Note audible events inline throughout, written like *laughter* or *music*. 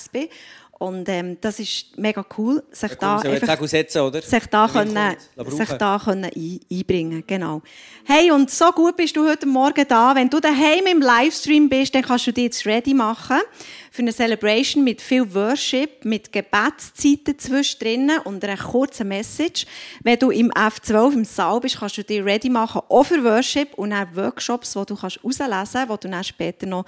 unterwegs bin. Und ähm, das ist mega cool, sich da, einfach, setzen, oder? sich da, können, sich da können ein, einbringen genau. Hey, und so gut bist du heute Morgen da. Wenn du daheim im Livestream bist, dann kannst du dich jetzt ready machen für eine Celebration mit viel Worship, mit Gebetszeiten zwischendrin und einer kurzen Message. Wenn du im F12 im Saal bist, kannst du dich ready machen, auch für Worship und auch Workshops, die du kannst herauslesen kannst, die du dann später noch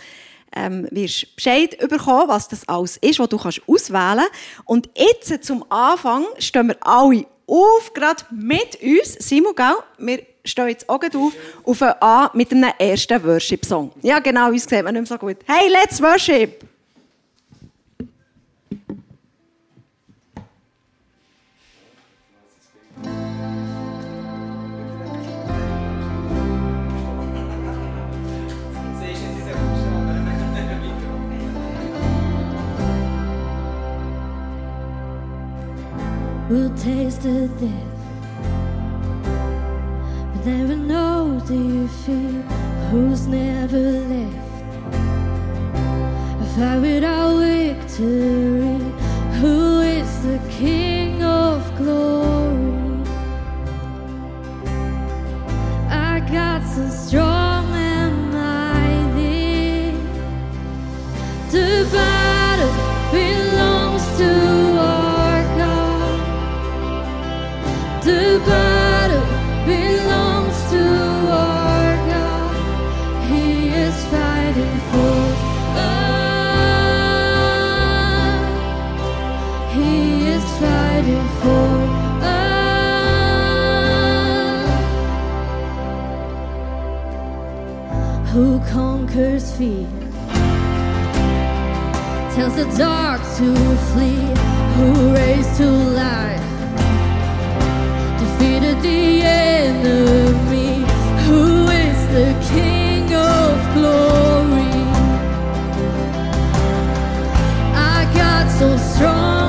ähm, wirst Bescheid bekommen, was das alles ist, was du kannst auswählen kannst. Und jetzt zum Anfang stehen wir alle auf, gerade mit uns. Simon, gell? wir stehen jetzt auch auf, auf ein A mit einem ersten Worship-Song. Ja, genau, uns sieht man nicht mehr so gut. Hey, let's worship! Who tasted death. But never know the fear who's never left. A fight without victory. Who is the King of glory? I got so strong conquers fear? Tells the dark to flee. Who raised to life? defeated the enemy. Who is the King of glory? I got so strong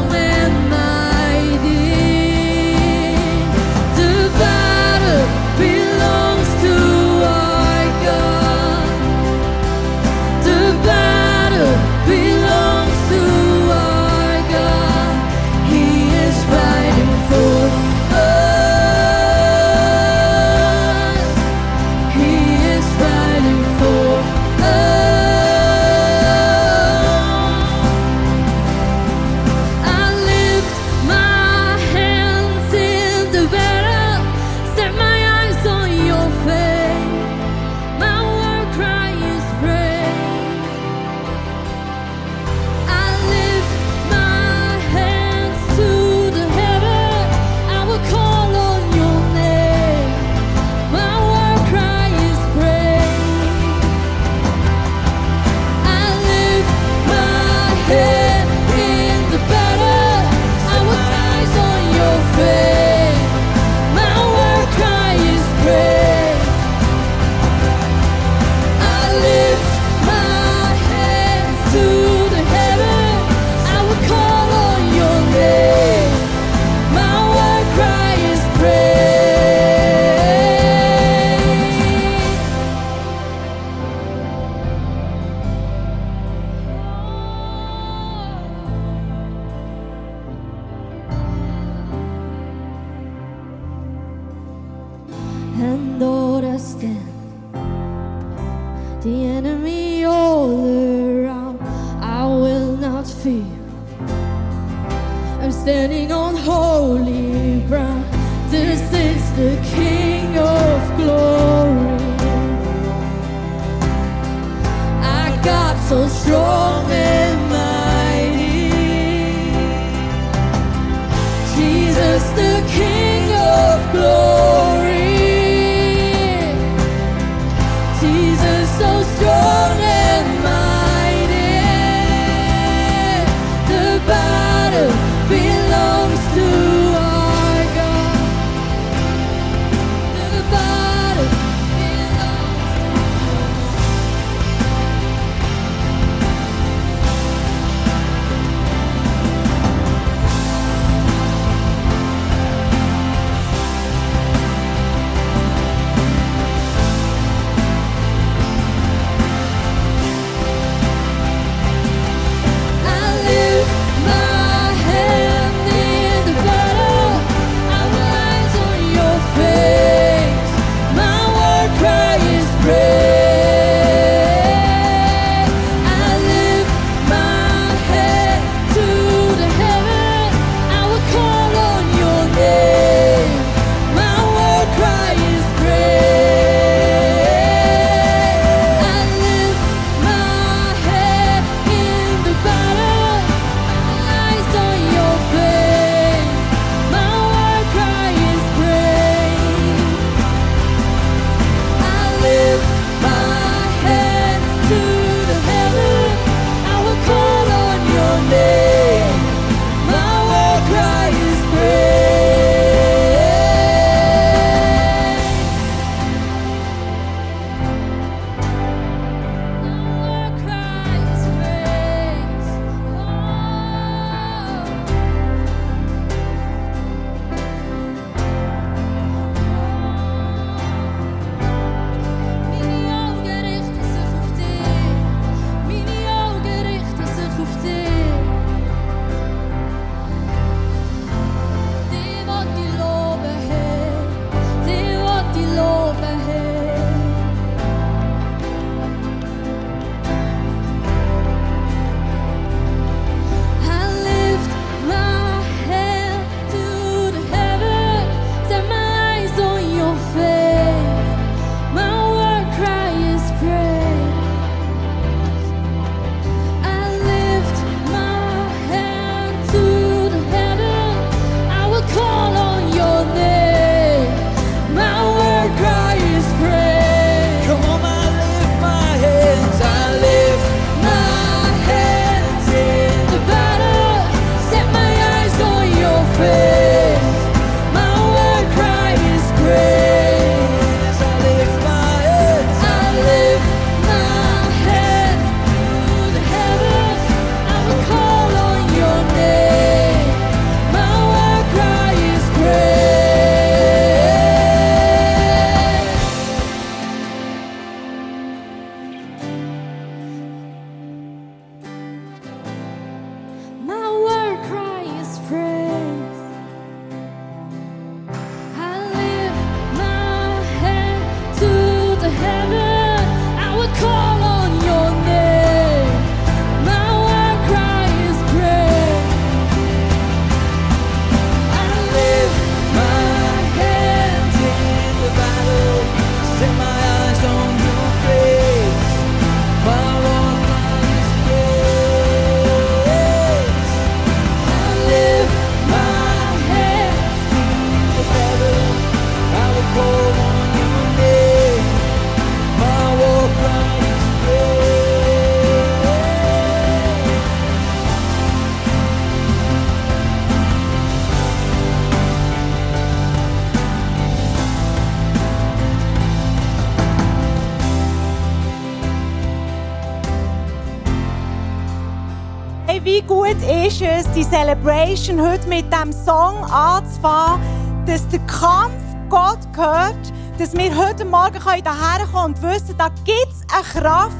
die Celebration heute mit dem Song anzufangen, dass der Kampf Gott gehört, dass wir heute Morgen hierher kommen und wissen, da gibt es eine Kraft,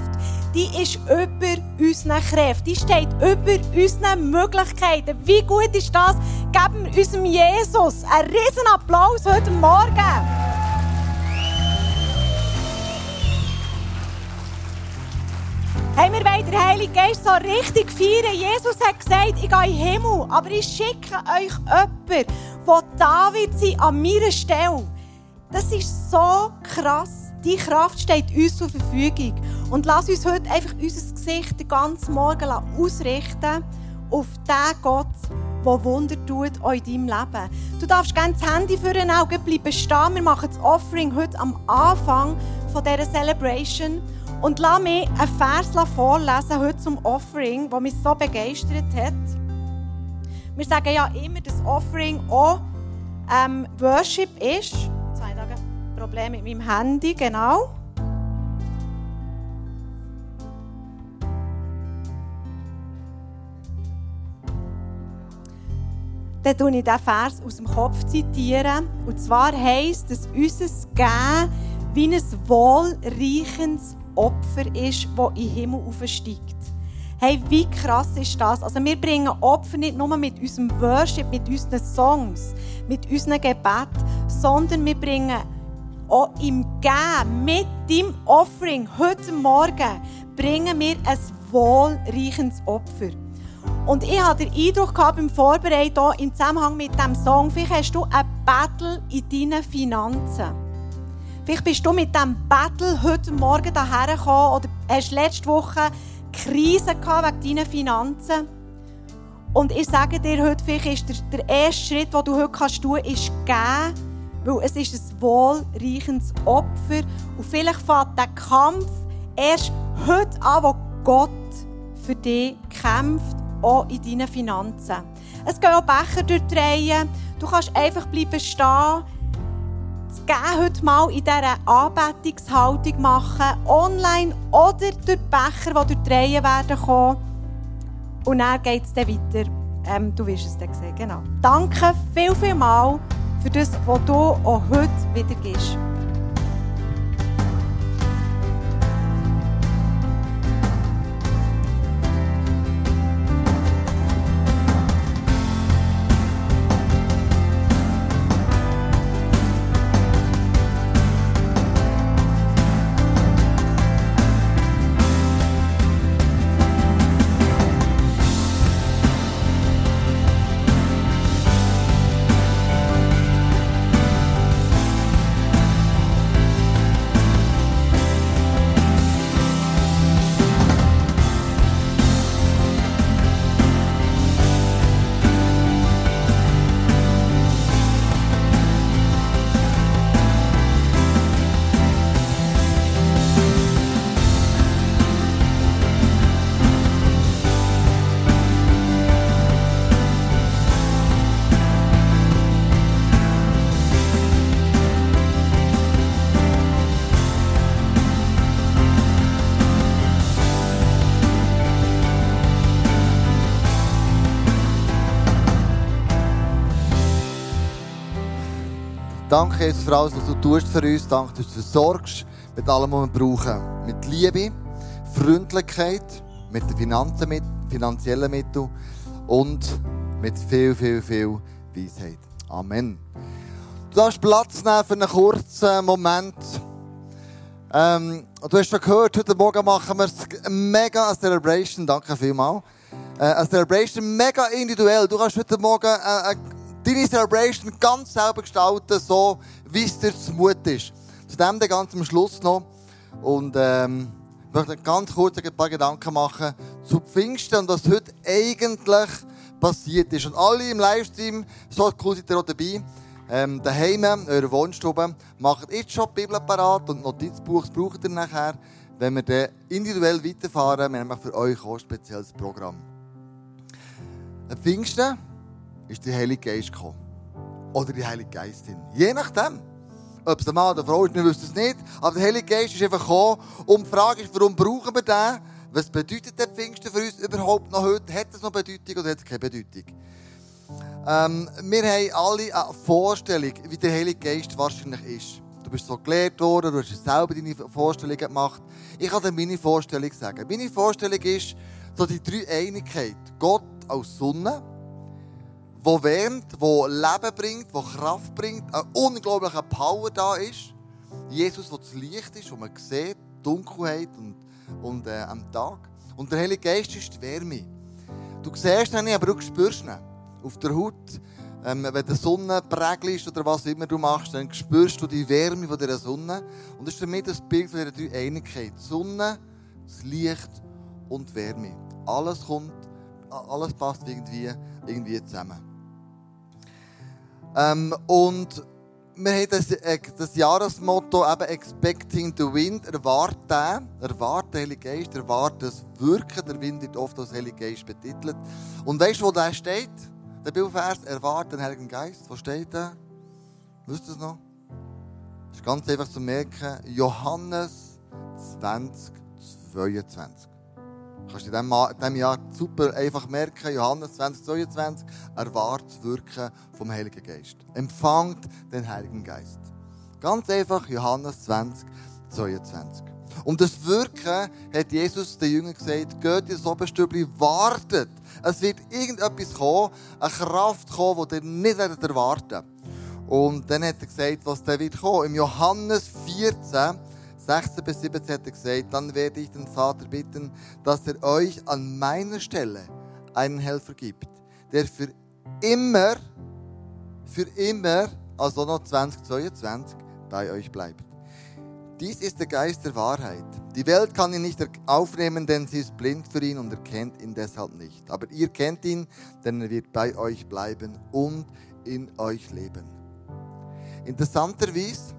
die ist über unseren Kräften, die steht über unseren Möglichkeiten. Wie gut ist das? Geben wir unserem Jesus einen riesen Applaus heute Morgen. Hey, wir wollen den Heiligen Geist so richtig feiern. Jesus hat gesagt, ich gehe in den Himmel, aber ich schicke euch jemanden, der David sein an meiner Stelle. Das ist so krass. Die Kraft steht uns zur Verfügung. Und lass uns heute einfach unser Gesicht den ganzen Morgen ausrichten auf den Gott, der Wunder tut in deinem Leben. Du darfst gerne das Handy für einen Augen bleiben stehen. Wir machen das Offering heute am Anfang von dieser Celebration. Und lass mich einen Vers vorlesen heute zum Offering, der mich so begeistert hat. Wir sagen ja immer, dass Offering auch ähm, Worship ist. Ich ein Problem mit meinem Handy, genau. Dann zitiere ich diesen Vers aus dem Kopf. Zitieren. Und zwar heisst, dass unser Gehen wie ein wohlreichendes Opfer ist, das in den Himmel aufsteigt. Hey, wie krass ist das? Also wir bringen Opfer nicht nur mit unserem Worship, mit unseren Songs, mit unseren Gebet, sondern wir bringen auch im Gehen, mit dem Offering, heute Morgen, bringen wir ein wohlreichendes Opfer. Und ich hatte den Eindruck gehabt, beim Vorbereiten im Zusammenhang mit diesem Song, vielleicht hast du ein Battle in deinen Finanzen. Vielleicht bist du mit diesem Battle heute Morgen hierher gekommen oder hast letzte Woche Krise gehabt wegen deinen Finanzen. Und ich sage dir heute, vielleicht ist der, der erste Schritt, den du heute kannst tun kannst, ist geben, weil es ist ein wohlreichendes Opfer. Und vielleicht fängt der Kampf erst heute an, wo Gott für dich kämpft, auch in deinen Finanzen. Es gehen auch Becher durch die Reihe. Du kannst einfach bleiben stehen gerne heute mal in dieser Anbetungshaltung machen, online oder durch die Becher, die durch die Reihe werden kommen. Und dann geht es dann weiter. Ähm, du wirst es dann sehen, genau. Danke viel, viel mal für das, was du auch heute wieder gibst. Danke, Jesus, für alles, was du tust für uns. Danke, dass du versorgst mit allem, was wir brauchen. Mit Liebe, Freundlichkeit, mit den Finanzen, mit finanziellen Mitteln und mit viel, viel, viel Weisheit. Amen. Du darfst Platz nehmen für einen kurzen Moment. Ähm, du hast schon gehört, heute Morgen machen wir eine mega Celebration. Danke vielmals. Äh, eine Celebration mega individuell. Du kannst heute Morgen äh, deine Celebration ganz selber gestalten, so wie es dir zu Mut ist. Zu dem ganz am Schluss noch. Und ähm, ich möchte ganz kurz ein paar Gedanken machen zu Pfingsten und was heute eigentlich passiert ist. Und alle im Livestream, so cool seid ihr auch dabei, ähm, daheim, in eurer Wohnstube, macht jetzt schon die Bibel parat und Notizbuch braucht ihr nachher, wenn wir dann individuell weiterfahren. Wir haben für euch auch ein spezielles Programm. Pfingsten ist der Heilige Geist gekommen. Oder die Heilige Geistin. Je nachdem. Ob es ein Mann oder Frau ist, wir wissen es nicht. Aber der Heilige Geist ist einfach gekommen. Und die Frage ist, warum brauchen wir den? Was bedeutet der Pfingsten für uns überhaupt noch heute? Hat es noch Bedeutung oder hat es keine Bedeutung? Ähm, wir haben alle eine Vorstellung, wie der Heilige Geist wahrscheinlich ist. Du bist so gelehrt worden, du hast selber deine Vorstellungen gemacht. Ich kann dir meine Vorstellung sagen. Meine Vorstellung ist so die drei Einigkeit. Gott als Sonne, wo wärmt, wo Leben bringt, wo Kraft bringt, eine unglaubliche Power da ist. Jesus, wo das Licht ist, wo man sieht, Dunkelheit und, und äh, am Tag. Und der Heilige Geist ist die Wärme. Du siehst ihn nicht, aber du spürst ihn. Auf der Haut, ähm, wenn die Sonne prägelt oder was immer du machst, dann spürst du die Wärme von dieser Sonne. Und das ist mich das Bild von dieser Einigkeit. Sonne, das Licht und Wärme. Alles kommt, alles passt irgendwie, irgendwie zusammen. Ähm, und wir haben das, äh, das Jahresmotto eben Expecting the Wind, erwarten, erwarten den Heiligen Geist, erwarten das Wirken. Der Wind wird oft als Heiliger Geist betitelt. Und weißt du, wo der steht? Der Bibelvers, erwarten den Heiligen Geist. Wo steht der? Wisst ihr es noch? Das ist ganz einfach zu merken. Johannes 20, 22. Kannst du in diesem Jahr super einfach merken, Johannes 2022, erwartet Wirken vom Heiligen Geist. Empfangt den Heiligen Geist. Ganz einfach, Johannes 20, 22. Um das Wirken hat Jesus den Jüngern gesagt, geht ins Oberstübli, wartet. Es wird irgendetwas kommen, eine Kraft kommen, die ihr nicht erwarten Und dann hat er gesagt, was da wird kommen. Im Johannes 14, 16 bis 17 hat er gesagt, dann werde ich den Vater bitten, dass er euch an meiner Stelle einen Helfer gibt, der für immer, für immer, also noch 2022, bei euch bleibt. Dies ist der Geist der Wahrheit. Die Welt kann ihn nicht aufnehmen, denn sie ist blind für ihn und erkennt ihn deshalb nicht. Aber ihr kennt ihn, denn er wird bei euch bleiben und in euch leben. Interessanterweise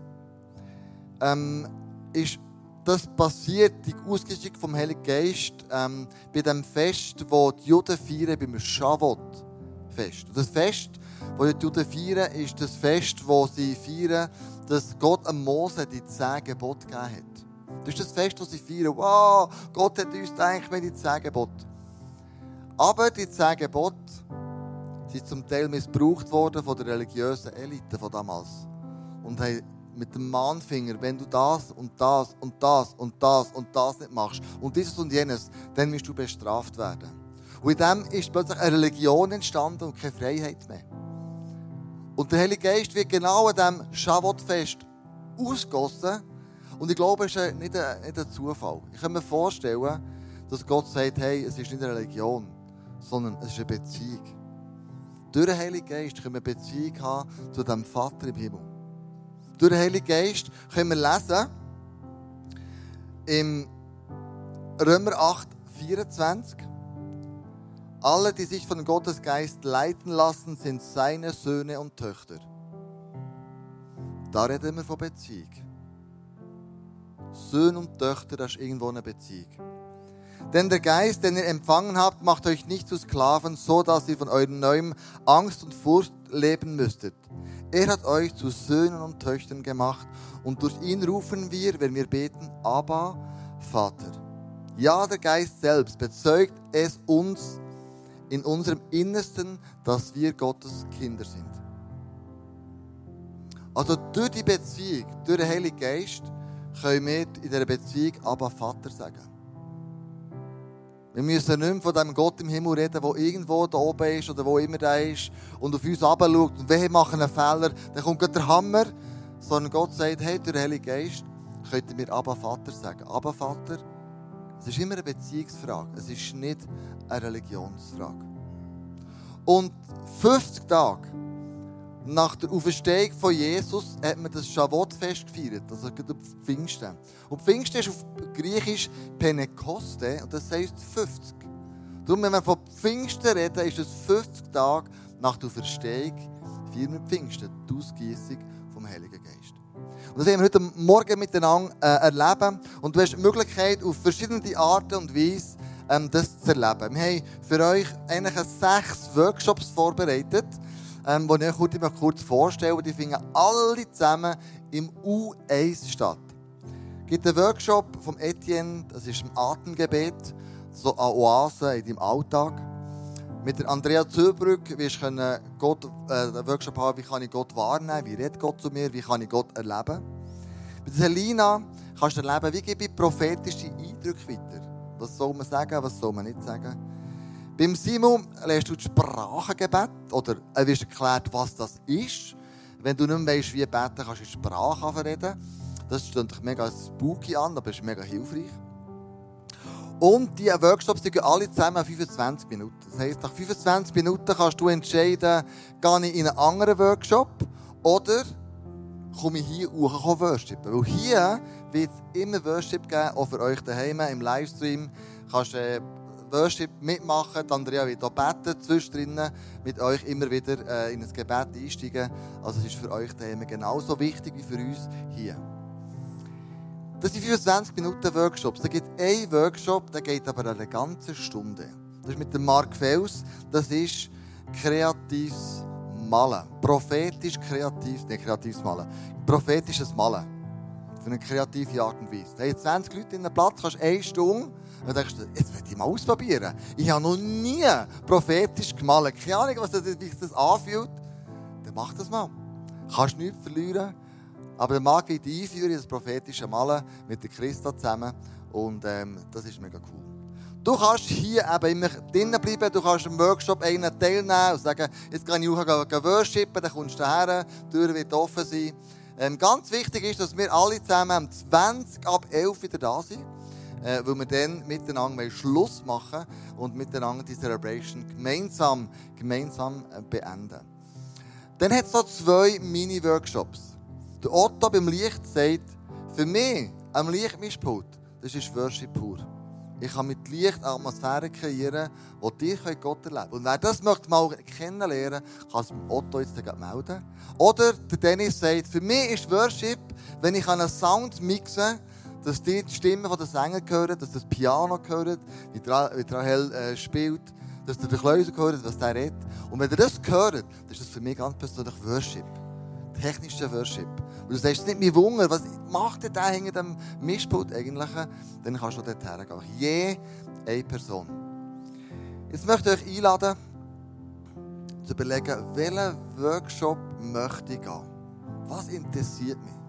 ähm, ist das passiert, die Ausgeschick vom Heiligen Geist, ähm, bei dem Fest, wo die Juden feiern, beim Shavuot-Fest. Das Fest, das die Juden feiern, ist das Fest, wo sie feiern, dass Gott am Mose die zehn Gebote gegeben hat. Das ist das Fest, das sie feiern. Wow, Gott hat uns eigentlich mit die zehn Gebote. Aber die zehn Gebote sind zum Teil missbraucht worden von der religiösen Elite von damals. Und haben mit dem Mahnfinger, wenn du das und das und das und das und das nicht machst und dieses und jenes, dann wirst du bestraft werden. Und in dem ist plötzlich eine Religion entstanden und keine Freiheit mehr. Und der Heilige Geist wird genau an diesem Schavotfest ausgossen. Und ich glaube, es ist nicht ein, nicht ein Zufall. Ich kann mir vorstellen, dass Gott sagt, hey, es ist nicht eine Religion, sondern es ist eine Beziehung. Durch den Heiligen Geist können wir eine Beziehung haben zu dem Vater im Himmel durch den Heiligen Geist können wir lesen im Römer 8, 24. Alle, die sich von Gottes Geist leiten lassen, sind seine Söhne und Töchter. Da reden wir von Beziehung. Söhne und Töchter, das ist irgendwo eine Beziehung. Denn der Geist, den ihr empfangen habt, macht euch nicht zu Sklaven, so dass ihr von eurem neuem Angst und Furcht leben müsstet. Er hat euch zu Söhnen und Töchtern gemacht und durch ihn rufen wir, wenn wir beten, Abba, Vater. Ja, der Geist selbst bezeugt es uns in unserem Innersten, dass wir Gottes Kinder sind. Also durch die Beziehung, durch den Heiligen Geist, können wir in dieser Beziehung Abba Vater sagen. Wir müssen nicht mehr von dem Gott im Himmel reden, der irgendwo da oben ist oder wo immer der ist und auf uns schaut und wir machen einen Fehler, dann kommt gerade der Hammer, sondern Gott sagt, hey, der Heilige Geist, könnt ihr mir Abba Vater sagen. Abba Vater, es ist immer eine Beziehungsfrage, es ist nicht eine Religionsfrage. Und 50 Tage nach der Auferstehung von Jesus hat man das Shavuot-Fest gefeiert, also Pfingsten. Und Pfingsten ist auf Griechisch Pentekoste und das heisst 50. Darum, wenn wir von Pfingsten reden, ist es 50 Tage nach der Auferstehung, feiern wir Pfingsten, die Ausgießung vom Heiligen Geist. Und das werden wir heute Morgen miteinander äh, erleben. Und du hast die Möglichkeit, auf verschiedene Arten und Weise ähm, das zu erleben. Wir haben für euch eigentlich sechs Workshops vorbereitet ähm, die ich euch kurz, kurz vorstelle. Die finden alle zusammen im U1 statt. Es gibt einen Workshop vom Etienne, das ist ein Atemgebet, so eine Oase in deinem Alltag. Mit Andrea Zöbrück wirst du Gott, äh, einen Workshop haben, wie kann ich Gott wahrnehmen, wie redet Gott zu mir, wie kann ich Gott erleben. Mit Selina kannst du erleben, wie gebe ich prophetische Eindrücke weiter. Was soll man sagen, was soll man nicht sagen. Beim Simon lernst du das Sprachengebet oder er wird erklärt, was das ist. Wenn du nicht mehr weißt, wie beten, kannst du Sprache reden. Das stimmt dich mega spooky an, aber ist mega hilfreich. Und die Workshops die gehen alle zusammen 25 Minuten. Das heisst, nach 25 Minuten kannst du entscheiden, gehe ich in einen anderen Workshop oder komme ich hier hoch worshipen. Weil hier wird es immer Worship geben, auch für euch daheim im Livestream. Kannst äh, Worship mitmachen. Die Andrea wird auch beten, zwischendrin mit euch immer wieder äh, in ein Gebet einsteigen. Also es ist für euch daheim genauso wichtig wie für uns hier. Das sind 25 Minuten Workshops. Da gibt ein Workshop, der geht aber eine ganze Stunde. Das ist mit dem Mark Fels. Das ist kreatives Malen. Prophetisch kreatives, nicht kreatives Malen. Prophetisches Malen. Für eine kreative Art und Weise. Da haben 20 Leute in einem Platz, kannst eine Stunde und denkst du, jetzt will ich mal ausprobieren. Ich habe noch nie prophetisch gemalt. Keine Ahnung, was das, wie sich das anfühlt. Dann mach das mal. Kannst nichts verlieren. Aber der Mag wird einführen in das prophetische Malen mit der Christa zusammen. Und ähm, das ist mega cool. Du kannst hier eben immer drinnen bleiben, du kannst im Workshop einen teilnehmen und sagen, jetzt kann ich auch worshipen, dann kommst du her, die Tür wird offen sein. Ähm, ganz wichtig ist, dass wir alle zusammen am 20 ab 11 wieder da sind, äh, weil wir dann miteinander Schluss machen und miteinander die Celebration gemeinsam, gemeinsam äh, beenden. Dann hat es noch zwei Mini-Workshops. Der Otto beim Licht sagt, für mich am Lichtmischpult, das ist Worship pur. Ich kann mit Licht Atmosphäre kreieren, wo dir Gott erleben Und wer das möchte mal kennenlernen, kann es mit Otto jetzt melden. Oder der Dennis sagt, für mich ist Worship, wenn ich einen Sound mixe, dass die, die Stimme der Sänger hören, dass das Piano hört, wie Rahel äh, spielt, dass der Kläuser hört, was der redet. Und wenn ihr das hört, dann ist das für mich ganz persönlich Worship. Technischer Worship. Und du sagst, nicht mein Wunder, was macht der hinter dem Mischpult eigentlich? Dann kannst du dort hergehen. Je eine Person. Jetzt möchte ich euch einladen, zu überlegen, welchen Workshop möchte ich gehen? Was interessiert mich?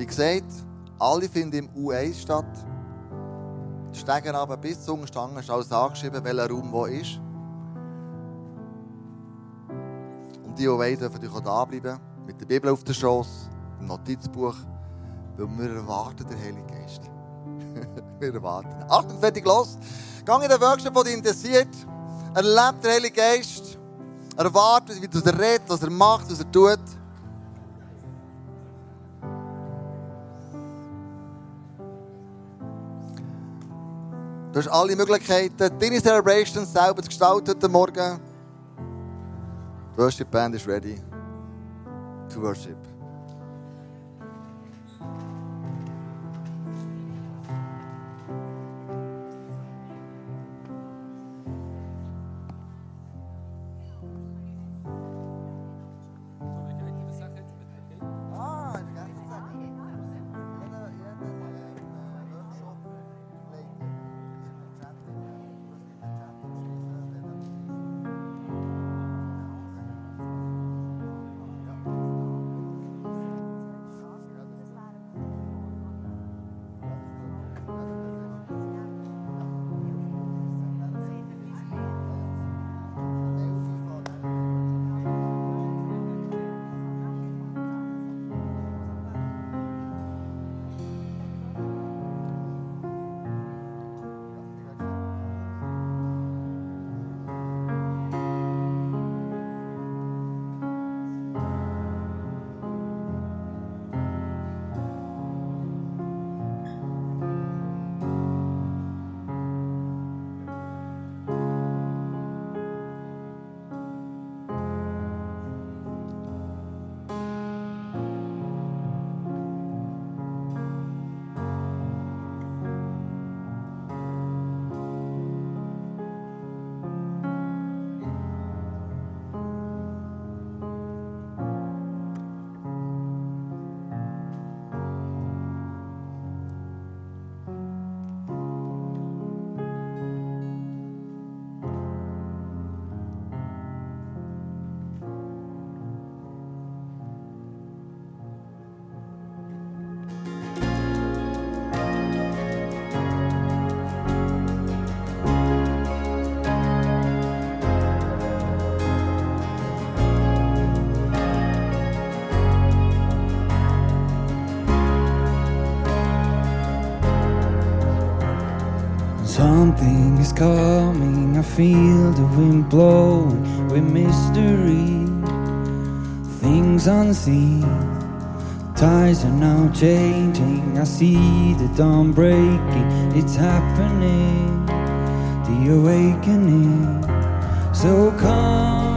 Wie gesagt, alle finden im U1 statt. Die Stegen aber bis zum Stangen ist alles angeschrieben, welcher Raum wo ist. die, die wollen, dürfen auch da bleiben, mit der Bibel auf der Schoss, im Notizbuch, weil wir erwarten den Heiligen Geist. *laughs* wir erwarten. Achtung, fertig, los. Gang in den Workshop, der dich interessiert. Erlebt den Heiligen Geist. Erwartet, wie er redet, was er macht, was er tut. Du hast alle Möglichkeiten, deine Celebrations selber zu gestalten heute Morgen. Worship band is ready to worship. Feel the wind blowing with mystery. Things unseen, tides are now changing. I see the dawn breaking, it's happening, the awakening. So come,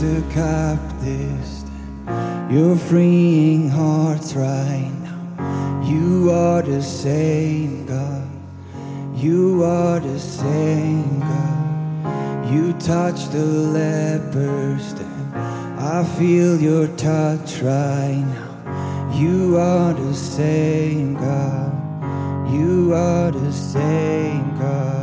the captives. You're freeing hearts right now. You are the same God. You are the same God. You touch the lepers, then I feel your touch right now. You are the same God. You are the same God.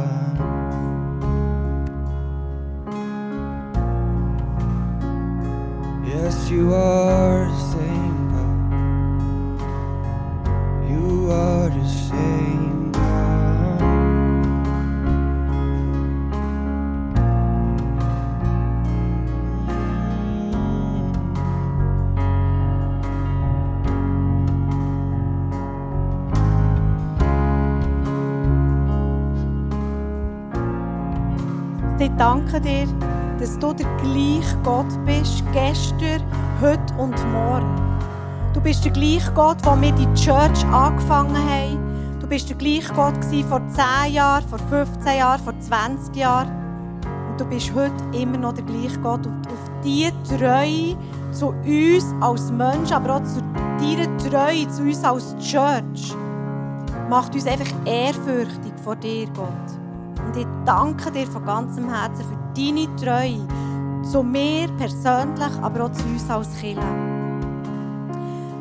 You Ich danke dir, dass du der gleiche Gott bist, gestern, heute und morgen. Du bist der gleiche Gott, der mit die Church angefangen hat. Du bist der gleiche Gott vor 10 Jahren, vor 15 Jahren, vor 20 Jahren. Und du bist heute immer noch der gleiche Gott. Und auf diese Treue zu uns als Mensch, aber auch zu deiner Treue zu uns als Church, macht uns einfach ehrfürchtig vor dir, Gott. Und ich danke dir von ganzem Herzen für deine Treue zu mir persönlich, aber auch zu uns als Kirche.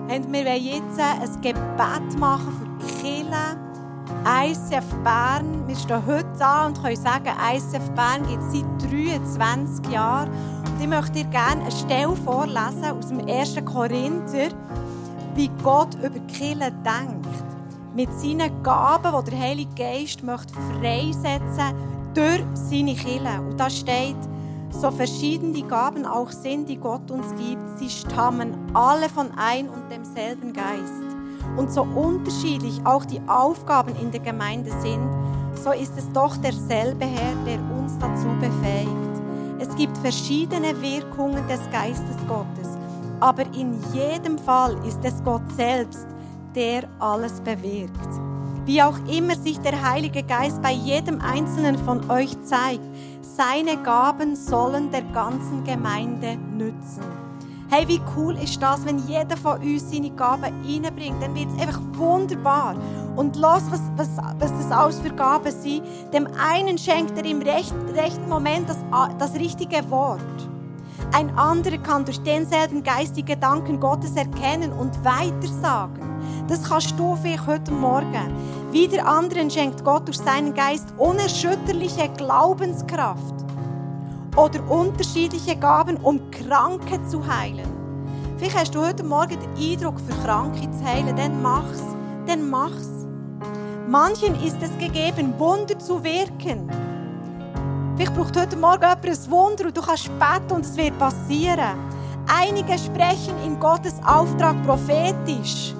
Und wir wollen jetzt ein Gebet machen für die Kirche. ICF Bern, wir stehen heute an und können sagen, ICF Bern gibt es seit 23 Jahren. Und ich möchte dir gerne eine Stelle vorlesen aus dem 1. Korinther, wie Gott über die Kirche denkt. Mit seinen Gaben, die der Heilige Geist möchte freisetzen durch seine Kirche. Und da steht, so verschieden die Gaben auch sind, die Gott uns gibt, sie stammen alle von ein und demselben Geist. Und so unterschiedlich auch die Aufgaben in der Gemeinde sind, so ist es doch derselbe Herr, der uns dazu befähigt. Es gibt verschiedene Wirkungen des Geistes Gottes, aber in jedem Fall ist es Gott selbst, der alles bewirkt. Wie auch immer sich der Heilige Geist bei jedem Einzelnen von euch zeigt, seine Gaben sollen der ganzen Gemeinde nützen. Hey, wie cool ist das, wenn jeder von uns seine Gaben reinbringt? Dann wird es einfach wunderbar. Und los, was, was, was das alles für Gaben sind. Dem einen schenkt er im recht, rechten Moment das, das richtige Wort. Ein anderer kann durch denselben Geist die Gedanken Gottes erkennen und weitersagen. Das kannst du vielleicht heute Morgen. Wieder anderen schenkt Gott durch seinen Geist unerschütterliche Glaubenskraft oder unterschiedliche Gaben, um Kranke zu heilen. Vielleicht hast du heute Morgen den Eindruck, für Kranke zu heilen. Dann mach's. Dann mach's. Manchen ist es gegeben, Wunder zu wirken. Vielleicht braucht heute Morgen jemand ein Wunder und du kannst beten und es wird passieren. Einige sprechen in Gottes Auftrag prophetisch.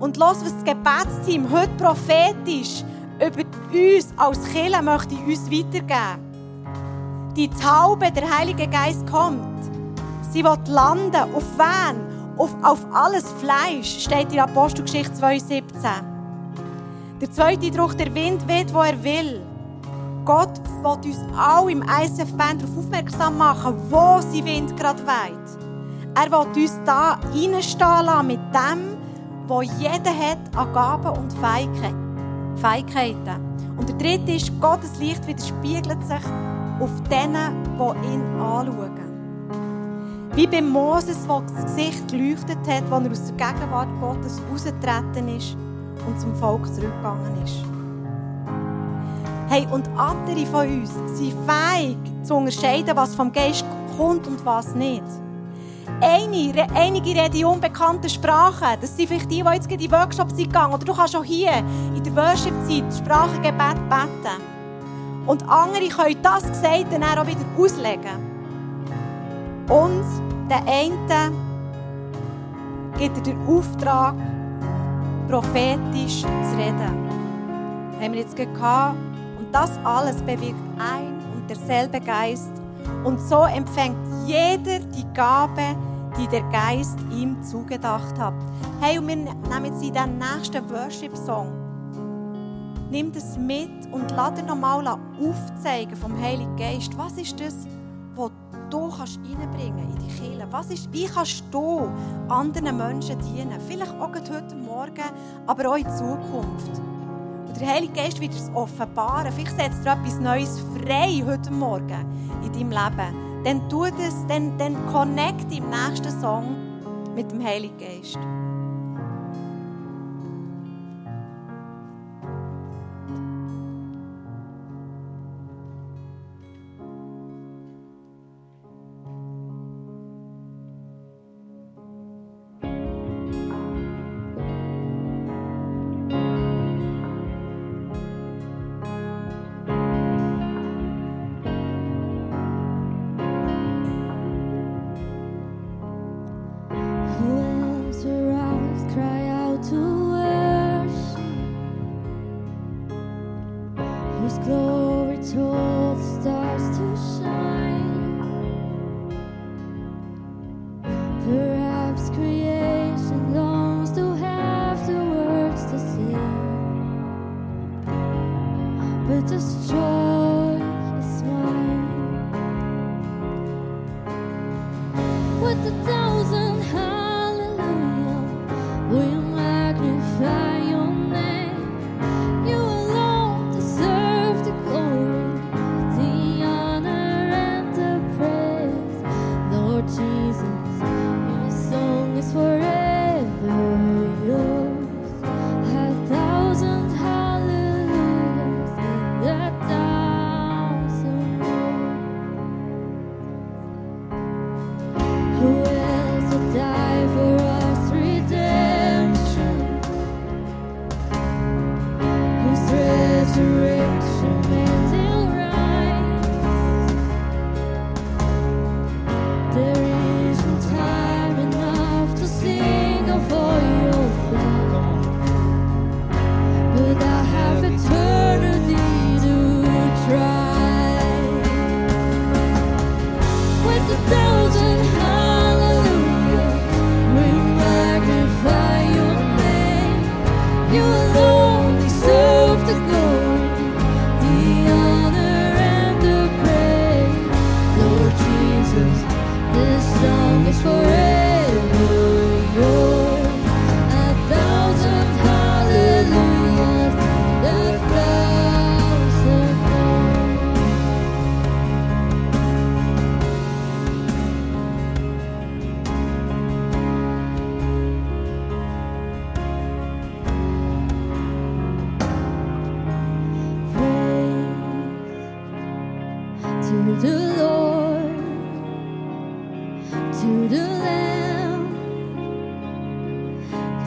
Und los, was das Gebetsteam heute prophetisch über uns als Kirche möchte uns weitergeben. Die Taube, der Heilige Geist kommt. Sie wird landen. Auf wen? Auf, auf alles Fleisch, steht in Apostelgeschichte 2,17. Der zweite Druck, der Wind weht, wo er will. Gott will uns alle im ISF-Band darauf aufmerksam machen, wo sein Wind gerade weht. Er will uns da reinstehen lassen mit dem, wo jeder hat an Gaben und Fähigkeiten. Und der dritte ist, Gottes Licht widerspiegelt sich auf denen, die ihn anschauen. Wie bei Moses, der das Gesicht geleuchtet hat, als er aus der Gegenwart Gottes rausgetreten ist und zum Volk zurückgegangen ist. Hey, und andere von uns sind fähig zu unterscheiden, was vom Geist kommt und was nicht. Eine, einige reden in unbekannten Sprachen. Das sind vielleicht die, die jetzt in die Workshops sind gegangen. Oder du kannst auch hier in der Worship-Zeit Sprachengebet beten. Und andere können das gesagt dann auch wieder auslegen. Und der eine gibt dir den Auftrag, prophetisch zu reden. Das haben wir jetzt gehabt. Und das alles bewirkt ein und derselbe Geist. Und so empfängt jeder die Gabe, die der Geist ihm zugedacht hat. Hey, und wir nehmen jetzt in den nächsten Worship-Song. Nimm das mit und lass dir nochmal aufzeigen vom Heiligen Geist. Was ist das, was du kannst reinbringen in die Kirche? Was ist, wie kannst du anderen Menschen dienen? Vielleicht auch heute Morgen, aber auch in Zukunft. Und der Heilige Geist wird es offenbaren. Vielleicht setzt dir etwas Neues frei heute Morgen in deinem Leben dann tu das, dann, dann connect im nächsten Song mit dem Heiligen Geist.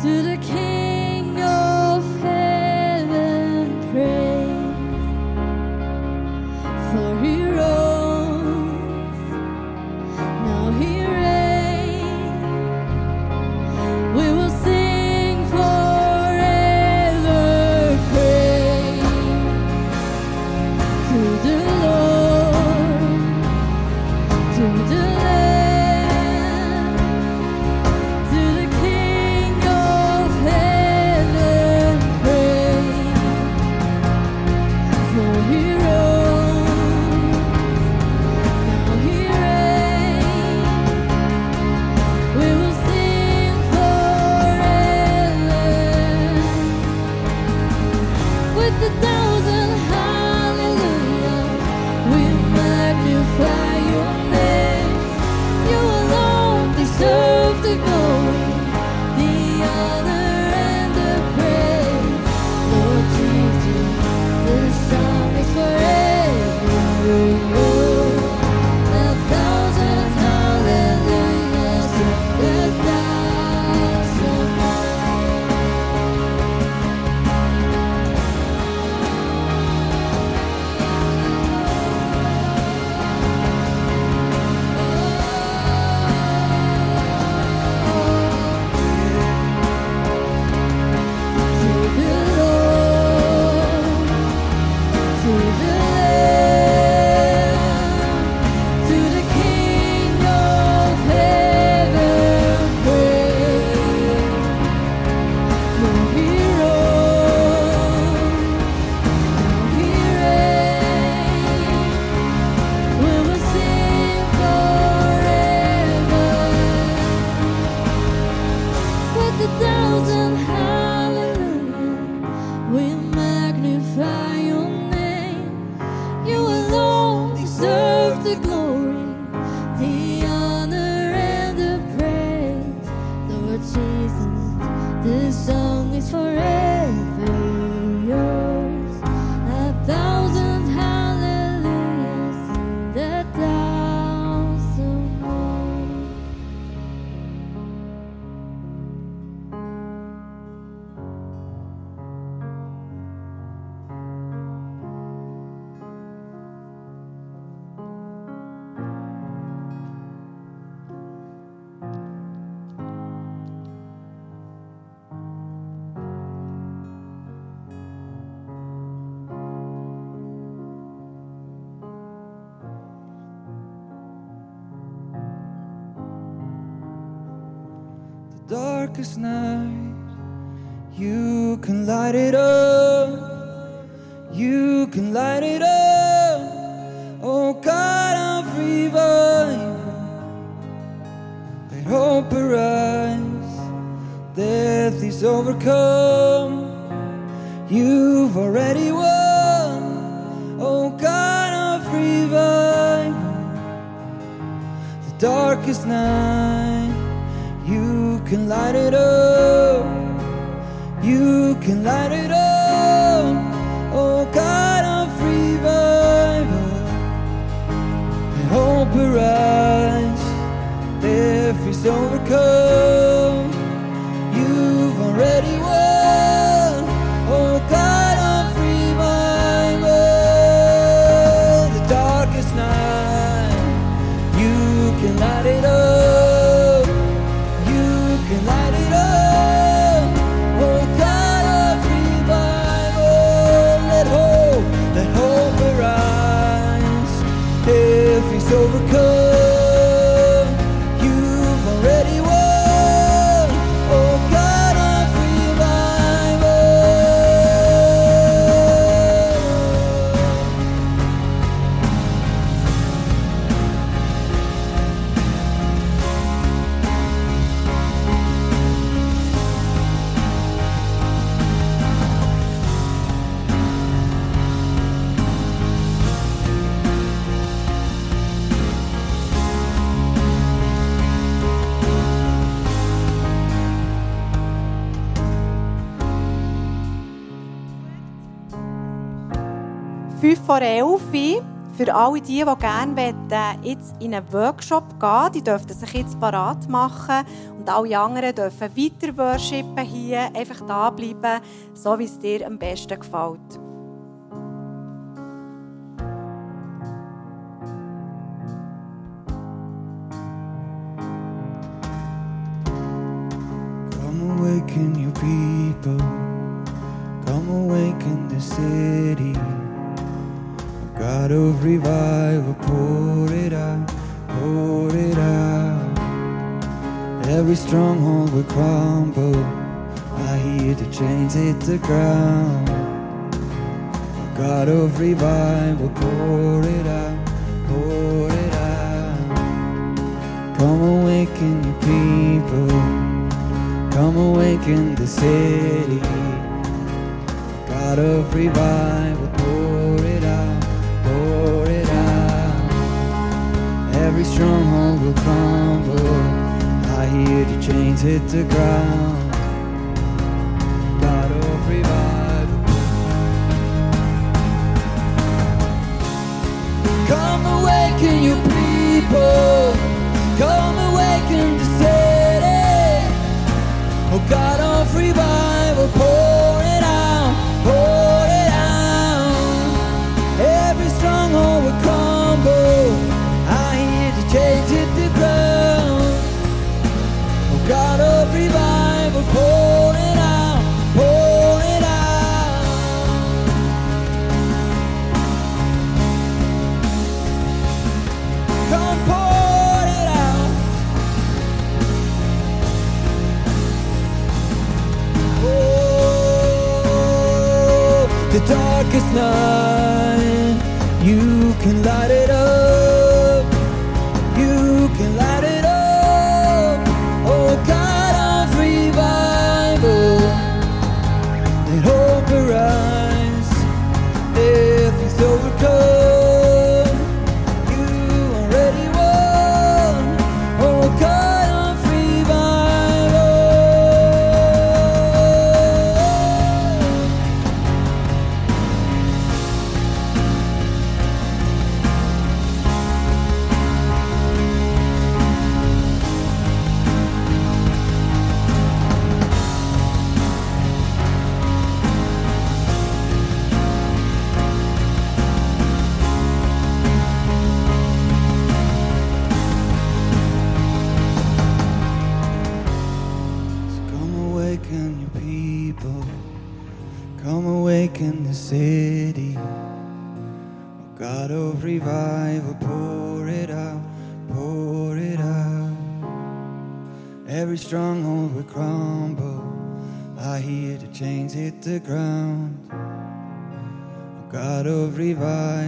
To the King darkest night. You can light it up. You can light it up, oh God of revival. Let hope arise, death is overcome. You've already won, oh God of revival. The darkest night, can light it up. You can light it Vor elf. Für alle die, die gerne wollen, jetzt in einen Workshop gehen die dürfen sich jetzt parat machen. Und alle anderen dürfen weiter worshipen hier, einfach da bleiben, so wie es dir am besten gefällt. Come awaken your people. Come awaken the city. God of revival, pour it out, pour it out. Every stronghold will crumble. I hear the chains hit the ground. God of revival, pour it out, pour it out. Come awaken your people. Come awaken the city. God of revival, Every stronghold will crumble. I hear the chains hit the ground. God of revival. Come awaken your people. Come awaken the city. Oh God of revival, pour it out, pour it out. Every stronghold will crumble. Darkest night, you can light it up. Hit the ground. God of revival,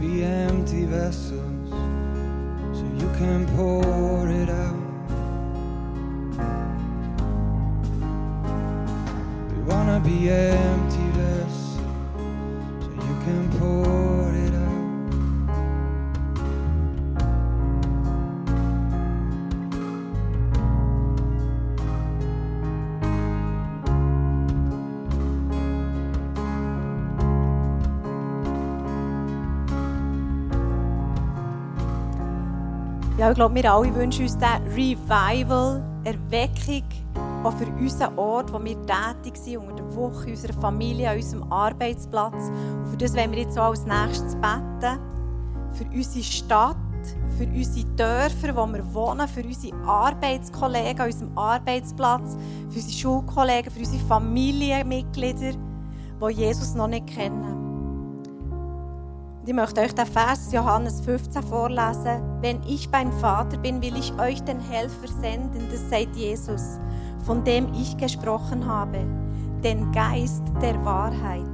be empty vessels ich glaube, wir alle wünschen uns diesen Revival, Erweckung, auch für unseren Ort, wo wir tätig sind, unter der Woche, unserer Familie, an unserem Arbeitsplatz. Und für das wollen wir jetzt auch als nächstes beten. Für unsere Stadt, für unsere Dörfer, wo wir wohnen, für unsere Arbeitskollegen an unserem Arbeitsplatz, für unsere Schulkollegen, für unsere Familienmitglieder, die Jesus noch nicht kennen. Ich möchte euch den Vers Johannes 15 vorlesen. Wenn ich beim Vater bin, will ich euch den Helfer senden, das sagt Jesus, von dem ich gesprochen habe, den Geist der Wahrheit.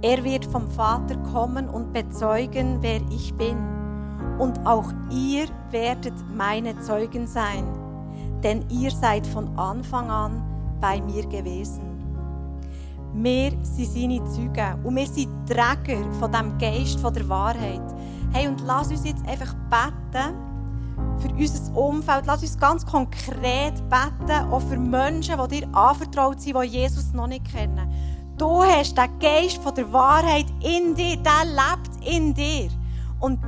Er wird vom Vater kommen und bezeugen, wer ich bin. Und auch ihr werdet meine Zeugen sein, denn ihr seid von Anfang an bei mir gewesen. Wir sind seine Zeugen und wir sind Träger von dem Geist von der Wahrheit. Hey, und lass uns jetzt einfach beten für unser Umfeld. Lass uns ganz konkret beten, auch für Menschen, die dir anvertraut sind, die Jesus noch nicht kennen. Du hast den Geist von der Wahrheit in dir, der lebt in dir.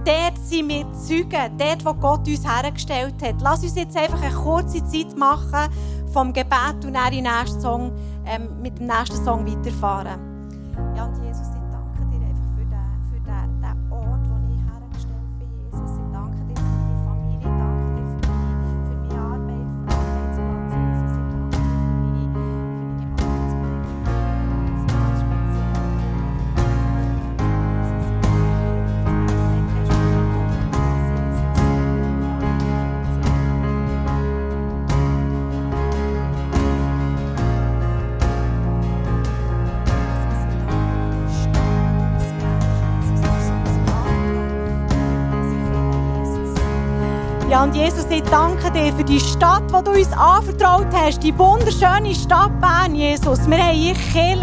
Dort sind wir Zeugen, dort, wo Gott uns hergestellt hat. Lass uns jetzt einfach eine kurze Zeit machen vom Gebet und dann nächsten Song, ähm, mit dem nächsten Song weiterfahren. Jesus, ich danke dir für die Stadt, die du uns anvertraut hast. Die wunderschöne Stadt Bern, Jesus. Wir haben hier Kirche.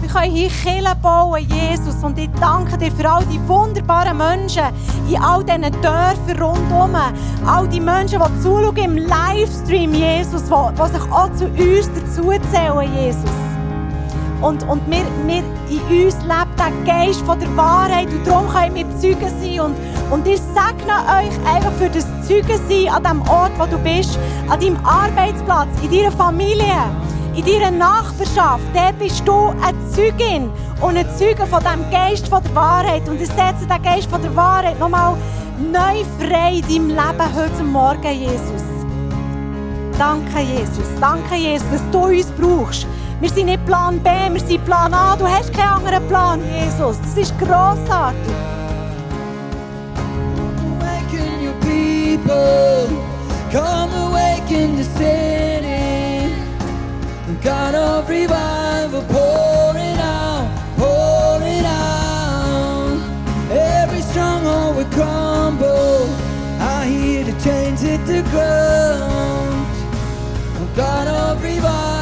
Wir können hier Kirche bauen, Jesus. Und ich danke dir für all die wunderbaren Menschen in all diesen Dörfern rundherum. All die Menschen, die zuschauen im Livestream, Jesus, die, die sich auch zu uns dazuzählen, Jesus. Und, und wir, wir, in uns lebt der Geist von der Wahrheit und darum können wir Zeugen sein. Und, und ich segne euch einfach für das Zeugen sein an dem Ort, wo du bist, an deinem Arbeitsplatz, in deiner Familie, in deiner Nachbarschaft. Dort bist du eine Zeugin und ein Zeuge von dem Geist von der Wahrheit. Und ich setze den Geist von der Wahrheit nochmal neu frei in deinem Leben heute Morgen, Jesus. Danke, Jesus. Danke, Jesus, dass du uns brauchst. Wir sind nicht Plan B, wir sind Plan A. Du hast keinen anderen Plan, Jesus. Das ist grossartig. People, come awaken the city. God of revival, pour it out, pour it out. Every stronghold will crumble. I hear the chains hit the ground. God of revival,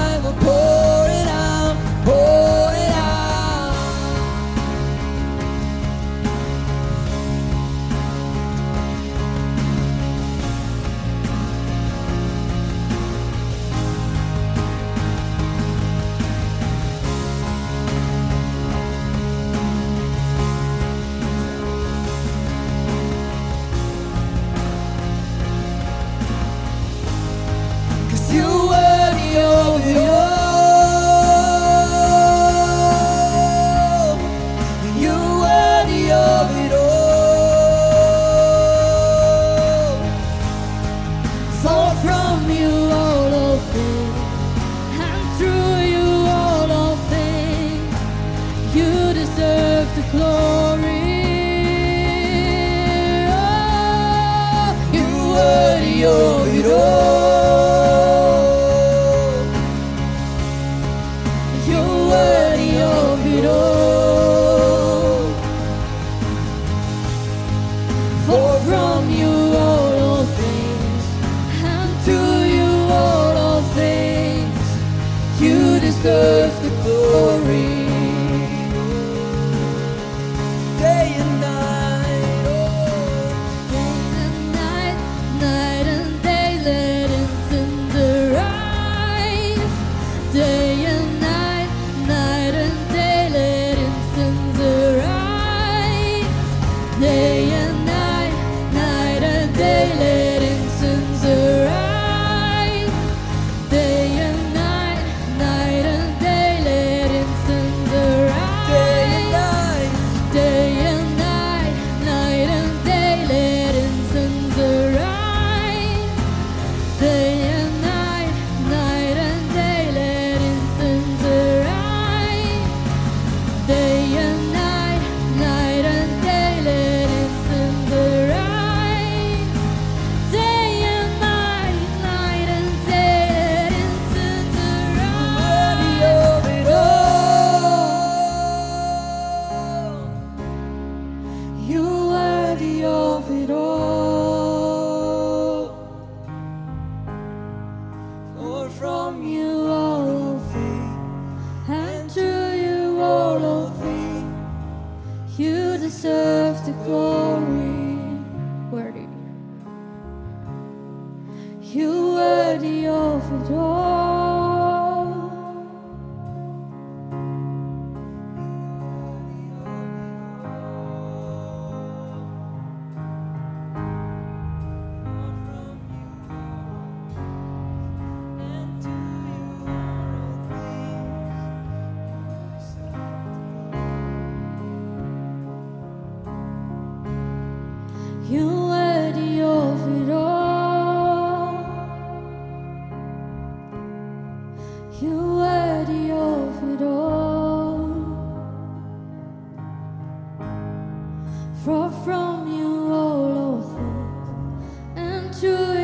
주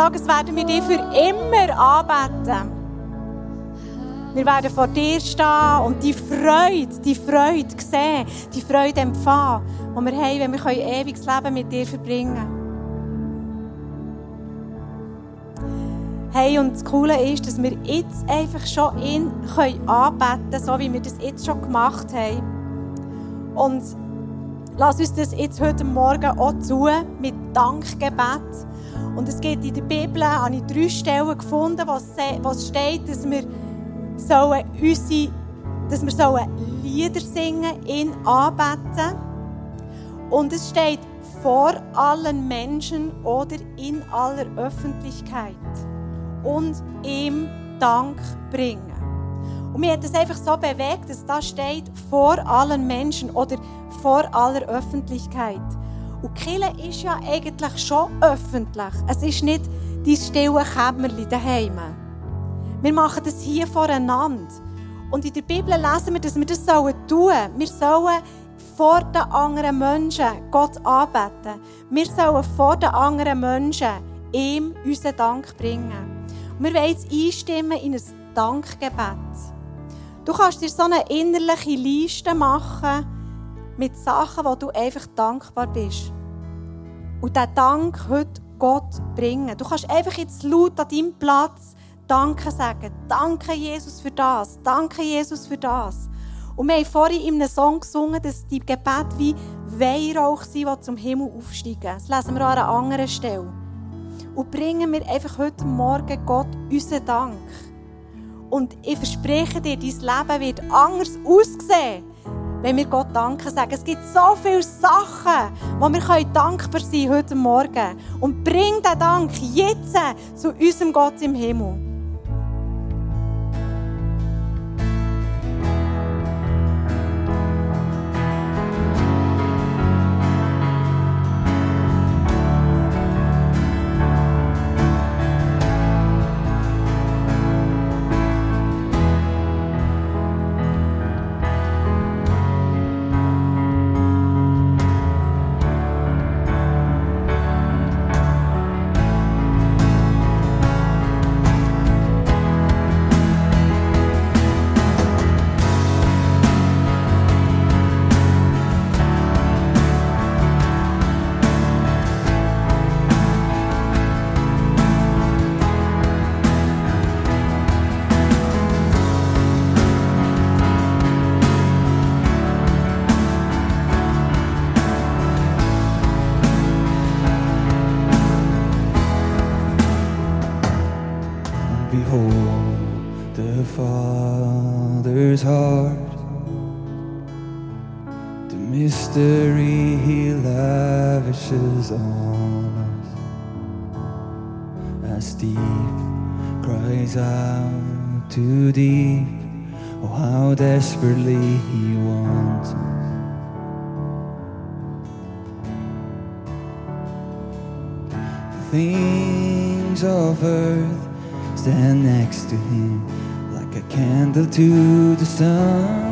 Tages werden wir dich für immer anbeten. Wir werden vor dir stehen und die Freude, die Freude sehen, die Freude empfangen, die wir haben, wenn wir ein ewiges Leben mit dir verbringen können. Hey, und das Coole ist, dass wir jetzt einfach schon ihn anbeten können, so wie wir das jetzt schon gemacht haben. Und lass uns das jetzt heute Morgen auch zu, mit Dankgebet. Und es geht in der Bibel, habe ich drei Stellen gefunden, wo es steht, dass wir sollen unsere, dass wir sollen Lieder singen, ihn anbeten. Und es steht vor allen Menschen oder in aller Öffentlichkeit und ihm Dank bringen. Und mir hat es einfach so bewegt, dass da steht vor allen Menschen oder vor aller Öffentlichkeit. Und Kille ist ja eigentlich schon öffentlich. Es ist nicht die stille Kämmerli daheim. Wir machen das hier voreinander. Und in der Bibel lesen wir, dass wir das tun sollen. Wir sollen vor den anderen Menschen Gott anbeten. Wir sollen vor den anderen Menschen ihm unseren Dank bringen. Und wir wollen jetzt einstimmen in ein Dankgebet. Du kannst dir so eine innerliche Liste machen mit Sachen, wo du einfach dankbar bist. Und diesen Dank heute Gott bringen. Du kannst einfach jetzt laut an deinem Platz Danke sagen. Danke, Jesus, für das. Danke, Jesus, für das. Und wir haben vorhin in einem Song gesungen, dass die Gebete wie Weihrauch sind, die zum Himmel aufsteigen. Das lesen wir an einer anderen Stelle. Und bringen wir einfach heute Morgen Gott unseren Dank. Und ich verspreche dir, dein Leben wird anders aussehen, wenn wir Gott Danke sagen. Es gibt so viele Sachen, wo wir dankbar sein können heute Morgen. Und bring den Dank jetzt zu unserem Gott im Himmel. Oh, desperately He wants things of earth stand next to Him like a candle to the sun.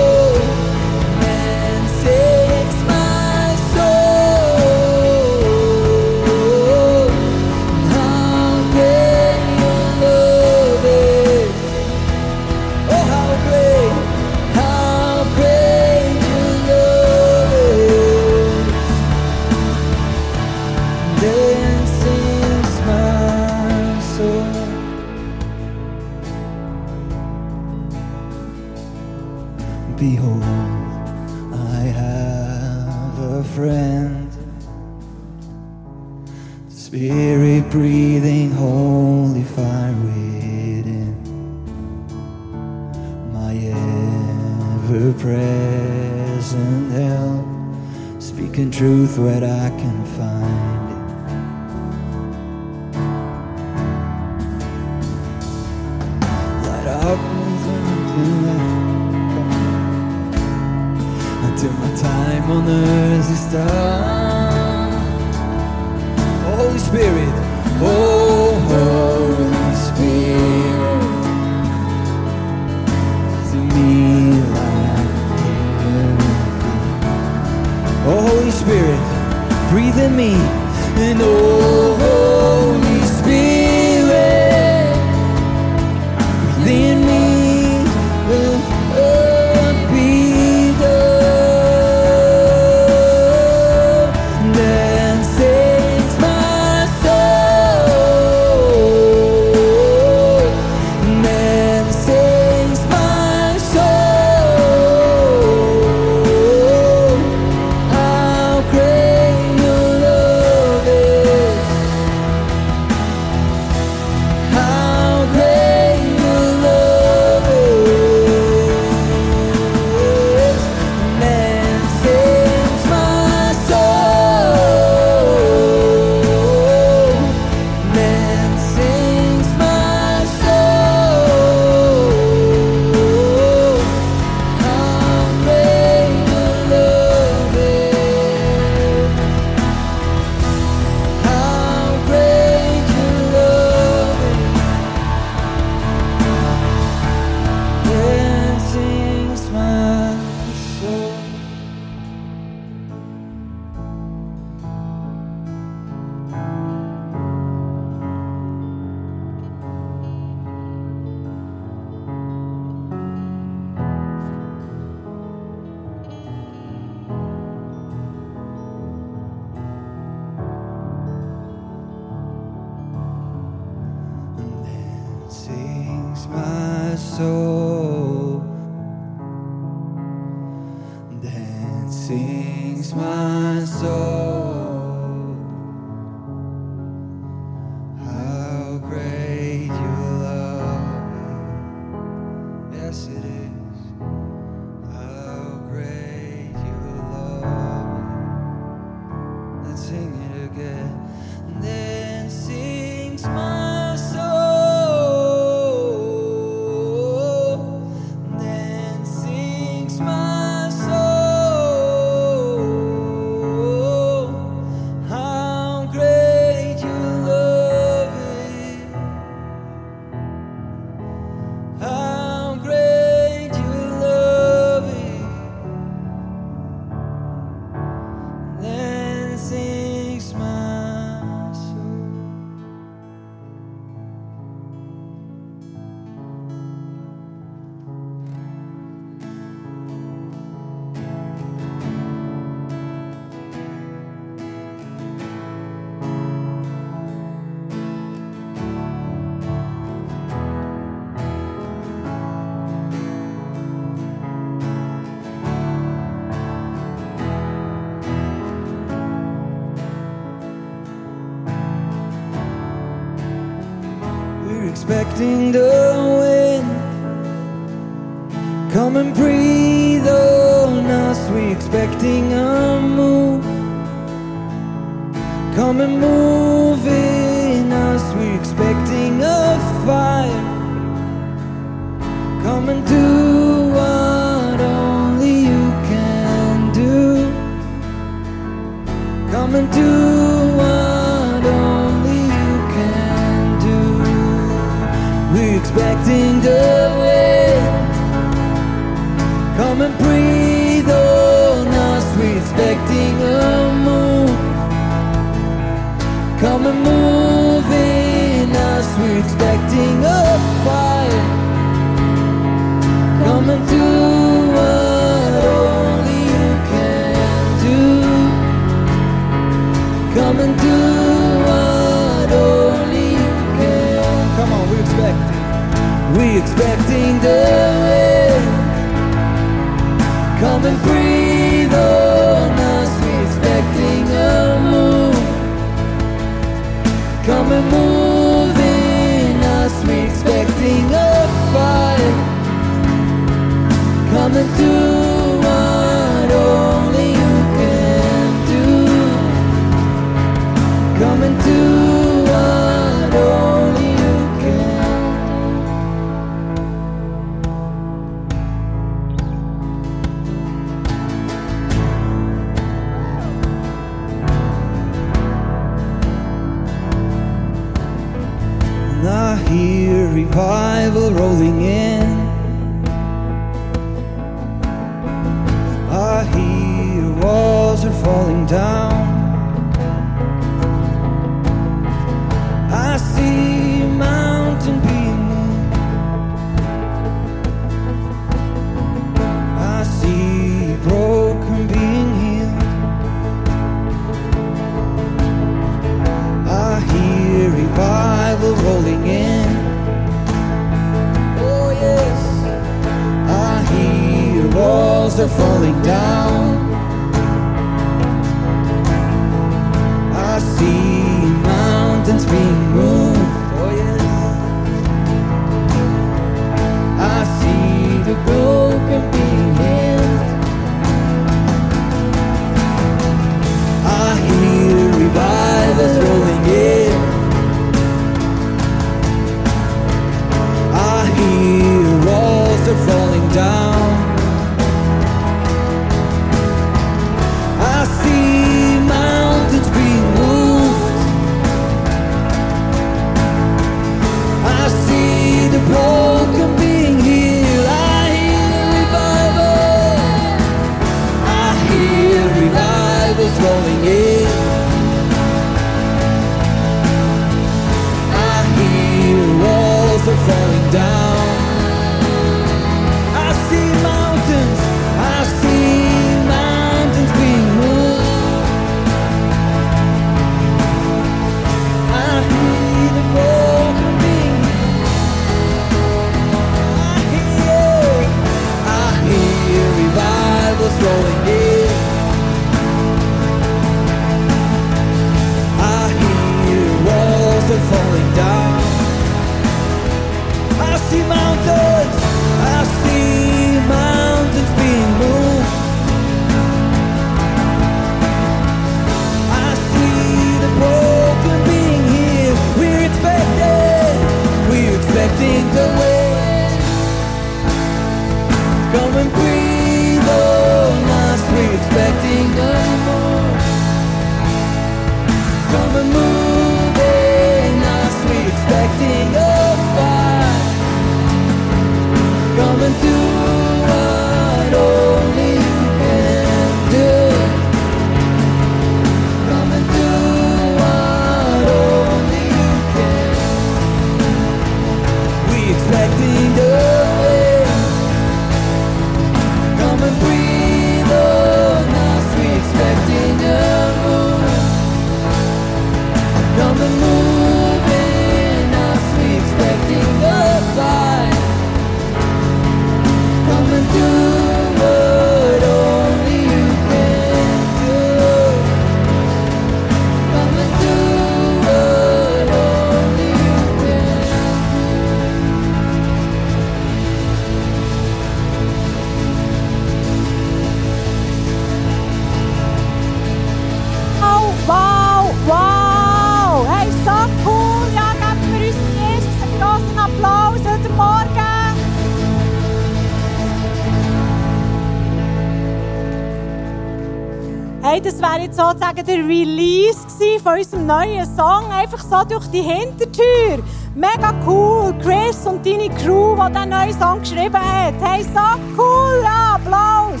Neuen Song, einfach so durch die Hintertür. Mega cool! Chris und deine Crew, die diesen neuen Song geschrieben hat. Hey, so cool! Applaus!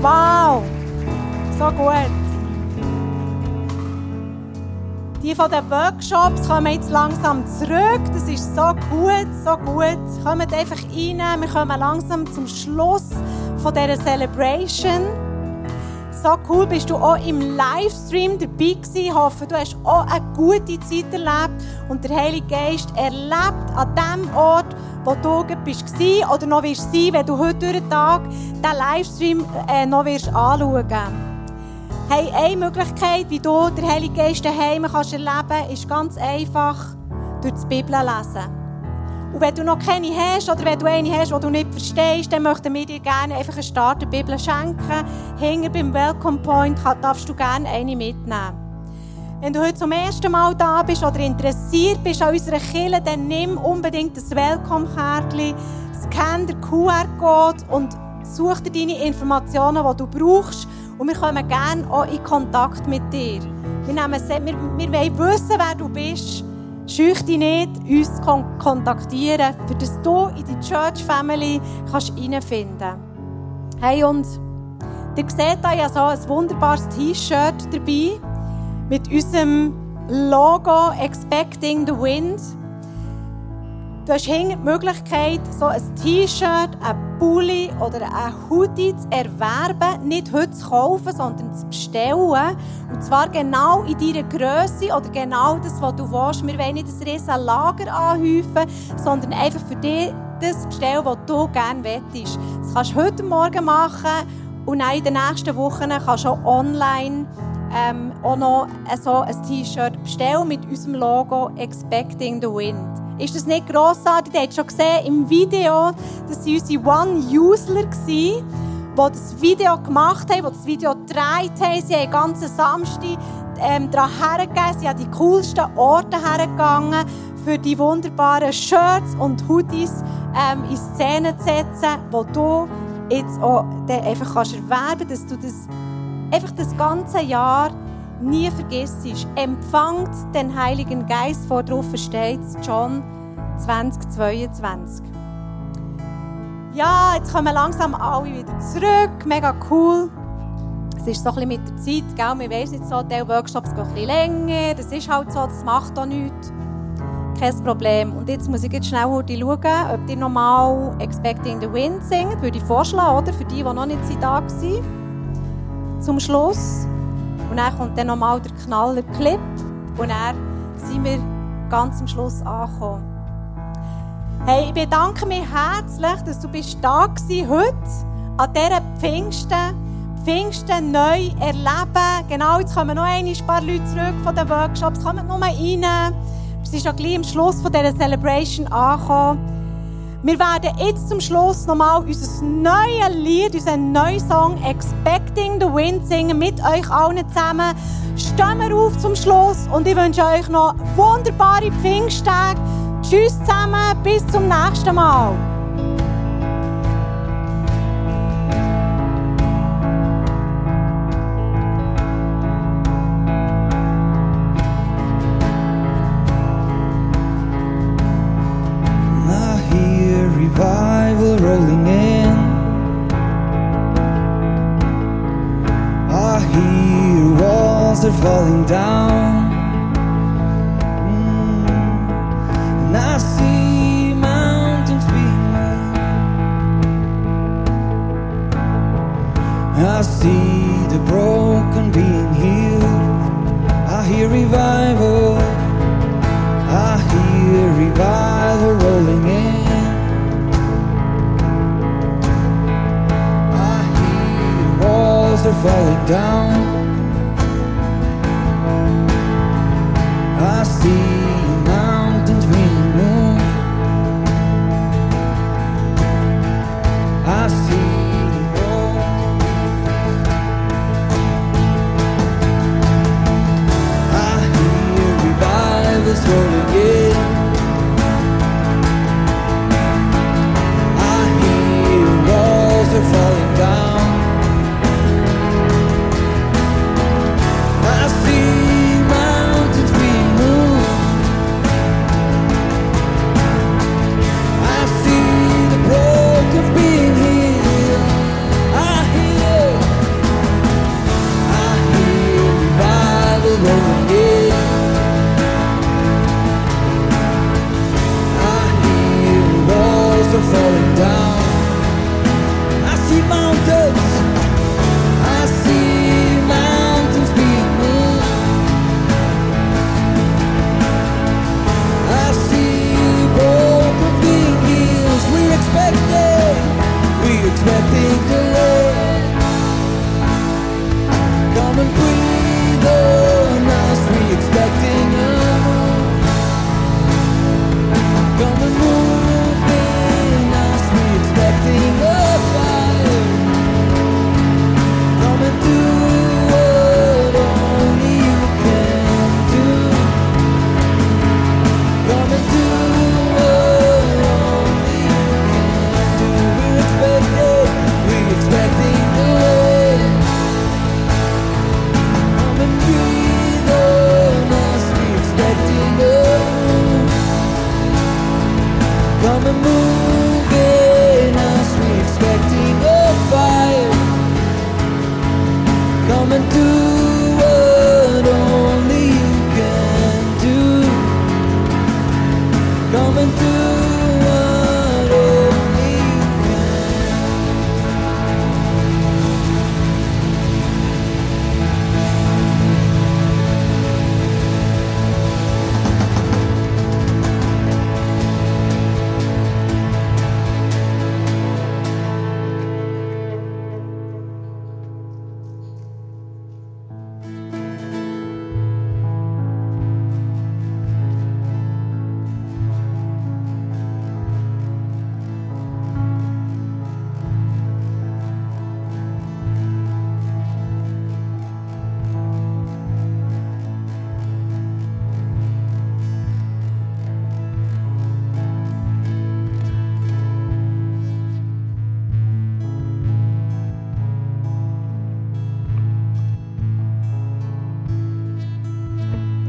Wow! So gut! Die von den Workshops kommen jetzt langsam zurück. Das ist so gut, so gut. Kommt einfach rein. Wir kommen langsam zum Schluss von dieser Celebration. So cool bist du auch im Livestream dabei gewesen. Ich hoffe, du hast auch eine gute Zeit erlebt und der Heilige Geist erlebt an dem Ort, wo du bist oder noch wirst sein, wenn du heute durch den Tag diesen Livestream äh, noch wirst anschauen Hey, eine Möglichkeit, wie du den Heiligen Geist daheim kannst erleben kannst, ist ganz einfach durch die Bibel lesen. Und wenn du noch keine hast oder wenn du eine hast, die du nicht verstehst, dann möchten wir dir gerne einfach eine Starterbibel schenken. Hinter beim Welcome Point darfst du gerne eine mitnehmen. Wenn du heute zum ersten Mal da bist oder interessiert bist an unserer Kirche, dann nimm unbedingt das Welcome-Kärtchen, scan den QR-Code und such dir deine Informationen, die du brauchst. Und wir kommen gerne auch in Kontakt mit dir. Wir, nehmen, wir, wir wollen wissen, wer du bist. Scheuch dich nicht, uns zu kontaktieren, dass du in die Church Family reinfinden kannst. Hey, und ihr seht da ja so ein wunderbares T-Shirt dabei mit unserem Logo Expecting the Wind. Du hast hinten die Möglichkeit, so ein T-Shirt, ein Pulli oder ein Hoodie zu erwerben. Nicht heute zu kaufen, sondern zu bestellen. Und zwar genau in deiner Größe oder genau das, was du willst. Wir wollen nicht ein riesen Lager anhäufen, sondern einfach für dich das bestellen, was du gerne möchtest. Das kannst du heute Morgen machen und dann in den nächsten Wochen kannst du auch online ähm, auch noch so ein T-Shirt bestellen mit unserem Logo Expecting the Wind. Ist das nicht grossartig? Ihr habt schon gesehen im Video, dass sie unsere One-User waren, die das Video gemacht haben, die das Video gedreht haben. Sie haben ganzen Samstag ähm, daran hergegeben. Sie sind die coolsten Orte hergegangen, für die wunderbaren Shirts und Hoodies ähm, in Szene zu setzen, wo du jetzt auch einfach kannst erwerben kannst, dass du das einfach das ganze Jahr nie vergisst. Empfangt den Heiligen Geist, vor drauf steht John 2022. Ja, jetzt kommen langsam alle wieder zurück. Mega cool. Es ist so ein bisschen mit der Zeit, gell? Wir wissen jetzt so, die Workshops gehen ein bisschen länger. Das ist halt so, das macht auch nichts. Kein Problem. Und jetzt muss ich jetzt schnell schauen, ob die nochmal Expecting the Wind singen. Würde ich vorschlagen, oder? Für die, die noch nicht da waren zum Schluss. Und dann kommt dann nochmal der Knaller Clip. Und dann sind wir ganz am Schluss angekommen. Hey, ich bedanke mich herzlich, dass du bist da bist heute an dieser Pfingsten. Pfingsten neu erleben. Genau, jetzt kommen noch ein paar Leute zurück von den Workshops. Kommen noch mal rein. Wir sind schon gleich am Schluss von dieser Celebration angekommen. Wir werden jetzt zum Schluss nochmal unser neues Lied, unseren neuen Song Expecting the Wind singen mit euch allen zusammen. Stehen wir auf zum Schluss und ich wünsche euch noch wunderbare Pfingsttage. Tschüss zusammen, bis zum nächsten Mal. Revival rolling in. I hear walls are falling down. Falling down. Falling down. I see mountains. I see mountains being moved. I see broken being healed. We expect it. We expecting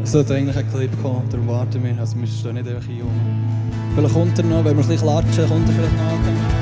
Es sollte eigentlich ein Clip kommen, darum warten wir. Also wir stehen nicht einfach hier. Vielleicht kommt er noch, wenn wir ein bisschen klatschen, kommt er vielleicht noch.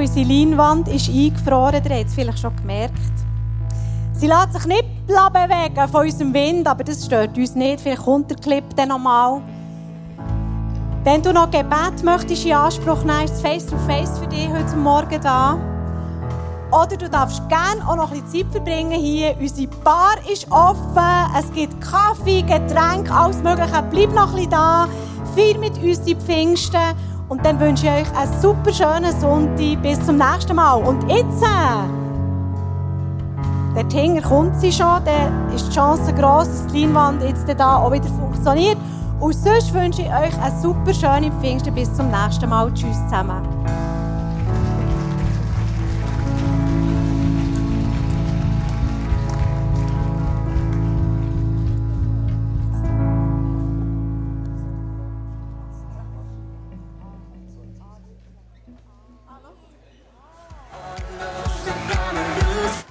Genau, unsere Leinwand ist eingefroren, ihr habt es vielleicht schon gemerkt. Sie lässt sich nicht bewegen von unserem Wind, aber das stört uns nicht. Vielleicht kommt der Clip dann nochmal. Wenn du noch Gebet möchtest in Anspruch nehmen, ist Face-to-Face für dich heute Morgen da. Oder du darfst gerne auch noch ein bisschen Zeit verbringen hier. Unsere Bar ist offen, es gibt Kaffee, Getränke, alles Mögliche. Bleib noch ein bisschen da, feier mit uns die Pfingsten und dann wünsche ich euch einen super schönen Sonntag. Bis zum nächsten Mal. Und jetzt, äh, der Tinger kommt sie schon, dann ist die Chance groß, dass die Leinwand jetzt da auch wieder funktioniert. Und sonst wünsche ich euch einen super schönen Pfingsten. Bis zum nächsten Mal. Tschüss zusammen.